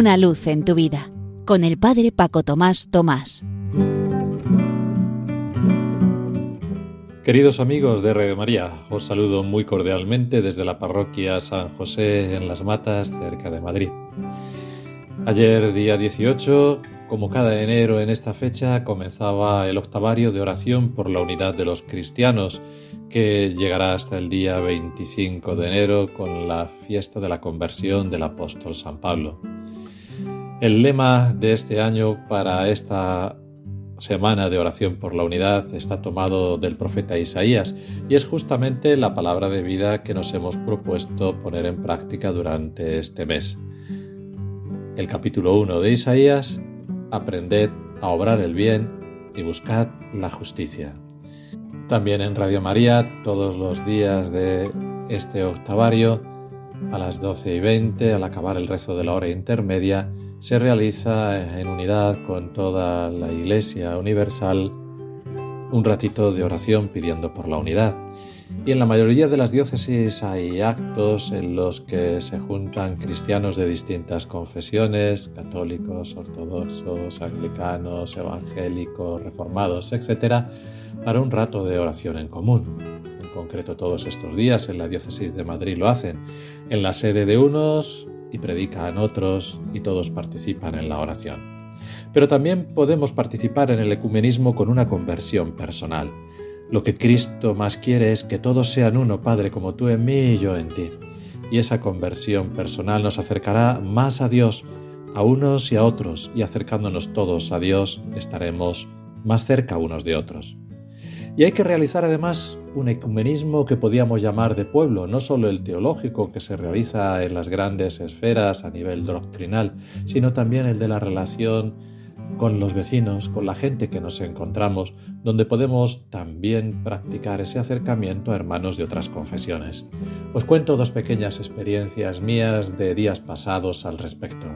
Una luz en tu vida con el Padre Paco Tomás Tomás. Queridos amigos de Radio María, os saludo muy cordialmente desde la parroquia San José en Las Matas, cerca de Madrid. Ayer, día 18, como cada enero en esta fecha, comenzaba el octavario de oración por la unidad de los cristianos, que llegará hasta el día 25 de enero con la fiesta de la conversión del apóstol San Pablo. El lema de este año para esta semana de oración por la unidad está tomado del profeta Isaías y es justamente la palabra de vida que nos hemos propuesto poner en práctica durante este mes el capítulo 1 de Isaías, aprended a obrar el bien y buscad la justicia. También en Radio María, todos los días de este octavario, a las 12 y 20, al acabar el rezo de la hora intermedia, se realiza en unidad con toda la Iglesia Universal un ratito de oración pidiendo por la unidad. Y en la mayoría de las diócesis hay actos en los que se juntan cristianos de distintas confesiones, católicos, ortodoxos, anglicanos, evangélicos, reformados, etc., para un rato de oración en común. En concreto todos estos días en la diócesis de Madrid lo hacen, en la sede de unos y predican otros y todos participan en la oración. Pero también podemos participar en el ecumenismo con una conversión personal lo que Cristo más quiere es que todos sean uno, Padre, como tú en mí y yo en ti. Y esa conversión personal nos acercará más a Dios, a unos y a otros, y acercándonos todos a Dios estaremos más cerca unos de otros. Y hay que realizar además un ecumenismo que podíamos llamar de pueblo, no solo el teológico que se realiza en las grandes esferas a nivel doctrinal, sino también el de la relación con los vecinos, con la gente que nos encontramos, donde podemos también practicar ese acercamiento a hermanos de otras confesiones. Os cuento dos pequeñas experiencias mías de días pasados al respecto.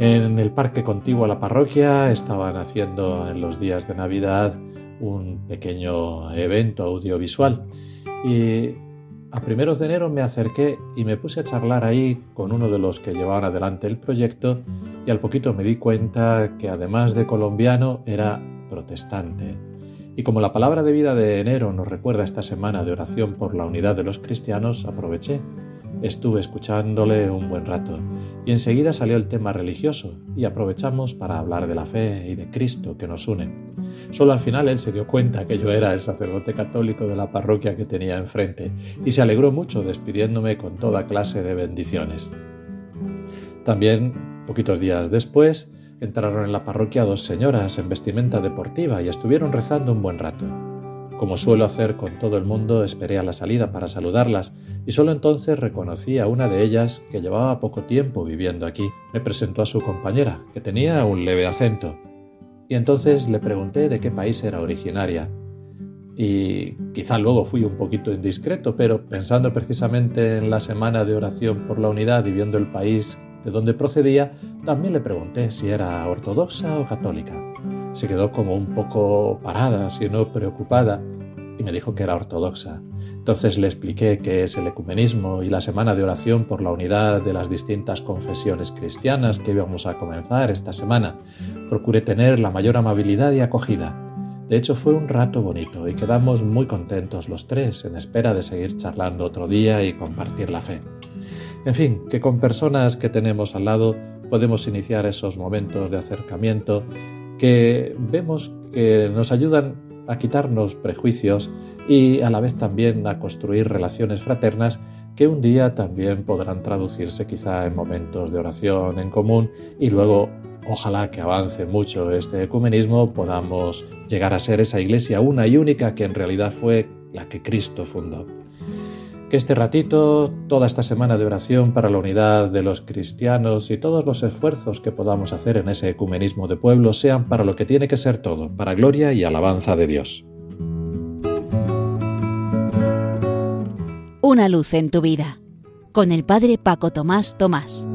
En el parque contiguo a la parroquia estaban haciendo en los días de Navidad un pequeño evento audiovisual y a primeros de enero me acerqué y me puse a charlar ahí con uno de los que llevaban adelante el proyecto y al poquito me di cuenta que además de colombiano era protestante. Y como la palabra de vida de enero nos recuerda esta semana de oración por la unidad de los cristianos, aproveché. Estuve escuchándole un buen rato y enseguida salió el tema religioso y aprovechamos para hablar de la fe y de Cristo que nos une. Solo al final él se dio cuenta que yo era el sacerdote católico de la parroquia que tenía enfrente y se alegró mucho despidiéndome con toda clase de bendiciones. También, poquitos días después, entraron en la parroquia dos señoras en vestimenta deportiva y estuvieron rezando un buen rato. Como suelo hacer con todo el mundo, esperé a la salida para saludarlas y solo entonces reconocí a una de ellas que llevaba poco tiempo viviendo aquí. Me presentó a su compañera, que tenía un leve acento y entonces le pregunté de qué país era originaria. Y quizá luego fui un poquito indiscreto, pero pensando precisamente en la semana de oración por la unidad y viendo el país de donde procedía, también le pregunté si era ortodoxa o católica. Se quedó como un poco parada, si no preocupada, y me dijo que era ortodoxa. Entonces le expliqué qué es el ecumenismo y la semana de oración por la unidad de las distintas confesiones cristianas que íbamos a comenzar esta semana. Procuré tener la mayor amabilidad y acogida. De hecho fue un rato bonito y quedamos muy contentos los tres en espera de seguir charlando otro día y compartir la fe. En fin, que con personas que tenemos al lado podemos iniciar esos momentos de acercamiento que vemos que nos ayudan a quitarnos prejuicios y a la vez también a construir relaciones fraternas que un día también podrán traducirse quizá en momentos de oración en común y luego ojalá que avance mucho este ecumenismo podamos llegar a ser esa iglesia una y única que en realidad fue la que Cristo fundó. Que este ratito, toda esta semana de oración para la unidad de los cristianos y todos los esfuerzos que podamos hacer en ese ecumenismo de pueblo sean para lo que tiene que ser todo, para gloria y alabanza de Dios. Una luz en tu vida, con el Padre Paco Tomás Tomás.